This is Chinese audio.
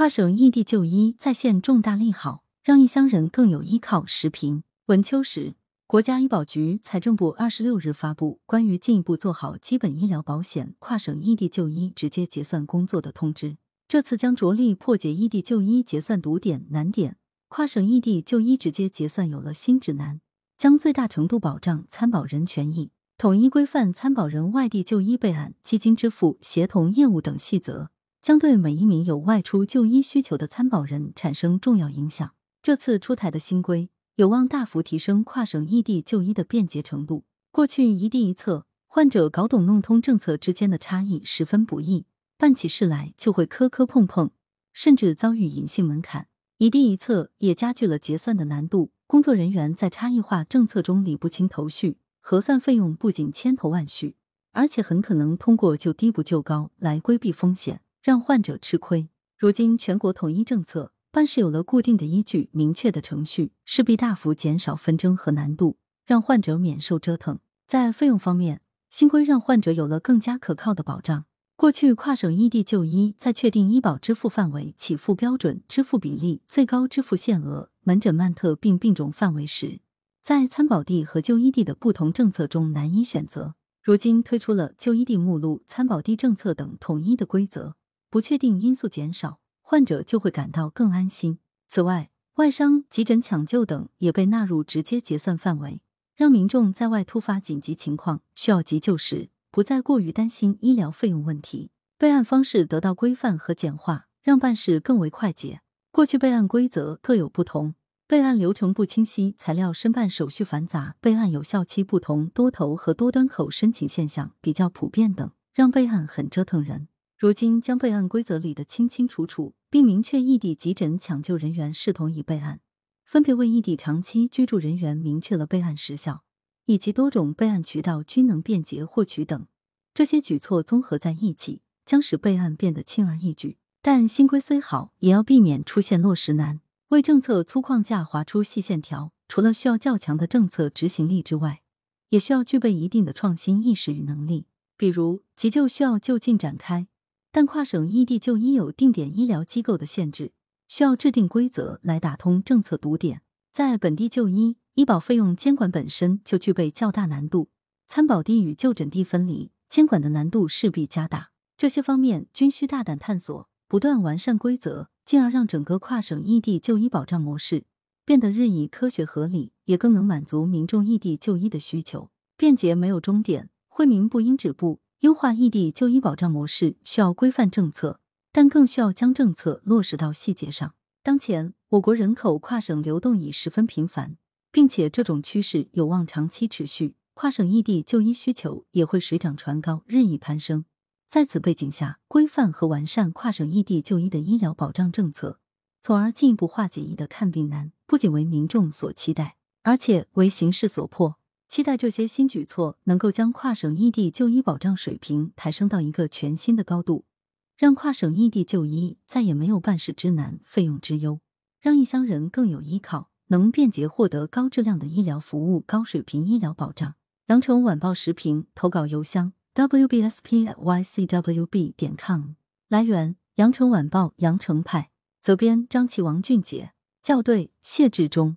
跨省异地就医再现重大利好，让异乡人更有依靠。时评：文秋实。国家医保局、财政部二十六日发布关于进一步做好基本医疗保险跨省异地就医直接结算工作的通知。这次将着力破解异地就医结算堵点难点，跨省异地就医直接结算有了新指南，将最大程度保障参保人权益，统一规范参保人外地就医备案、基金支付、协同业务等细则，将对每一名有外出就医需求的参保人产生重要影响。这次出台的新规。有望大幅提升跨省异地就医的便捷程度。过去一地一策，患者搞懂弄通政策之间的差异十分不易，办起事来就会磕磕碰碰，甚至遭遇隐性门槛。一地一策也加剧了结算的难度，工作人员在差异化政策中理不清头绪，核算费用不仅千头万绪，而且很可能通过就低不就高来规避风险，让患者吃亏。如今全国统一政策。办事有了固定的依据、明确的程序，势必大幅减少纷争和难度，让患者免受折腾。在费用方面，新规让患者有了更加可靠的保障。过去跨省异地就医，在确定医保支付范围、起付标准、支付比例、最高支付限额、门诊慢特病病种范围时，在参保地和就医地的不同政策中难以选择。如今推出了就医地目录、参保地政策等统一的规则，不确定因素减少。患者就会感到更安心。此外，外伤、急诊抢救等也被纳入直接结算范围，让民众在外突发紧急情况需要急救时，不再过于担心医疗费用问题。备案方式得到规范和简化，让办事更为快捷。过去备案规则各有不同，备案流程不清晰，材料申办手续繁杂，备案有效期不同，多头和多端口申请现象比较普遍等，让备案很折腾人。如今将备案规则理得清清楚楚。并明确异地急诊抢救人员视同已备案，分别为异地长期居住人员明确了备案时效，以及多种备案渠道均能便捷获取等。这些举措综合在一起，将使备案变得轻而易举。但新规虽好，也要避免出现落实难。为政策粗框架划出细线条，除了需要较强的政策执行力之外，也需要具备一定的创新意识与能力。比如，急救需要就近展开。但跨省异地就医有定点医疗机构的限制，需要制定规则来打通政策堵点。在本地就医，医保费用监管本身就具备较大难度，参保地与就诊地分离，监管的难度势必加大。这些方面均需大胆探索，不断完善规则，进而让整个跨省异地就医保障模式变得日益科学合理，也更能满足民众异地就医的需求。便捷没有终点，惠民不应止步。优化异地就医保障模式需要规范政策，但更需要将政策落实到细节上。当前，我国人口跨省流动已十分频繁，并且这种趋势有望长期持续，跨省异地就医需求也会水涨船高，日益攀升。在此背景下，规范和完善跨省异地就医的医疗保障政策，从而进一步化解医的看病难，不仅为民众所期待，而且为形势所迫。期待这些新举措能够将跨省异地就医保障水平抬升到一个全新的高度，让跨省异地就医再也没有办事之难、费用之忧，让异乡人更有依靠，能便捷获得高质量的医疗服务、高水平医疗保障。羊城晚报时评投稿邮箱：wbspycwb 点 com。来源：羊城晚报羊城派。责编：张琪、王俊杰。校对：谢志忠。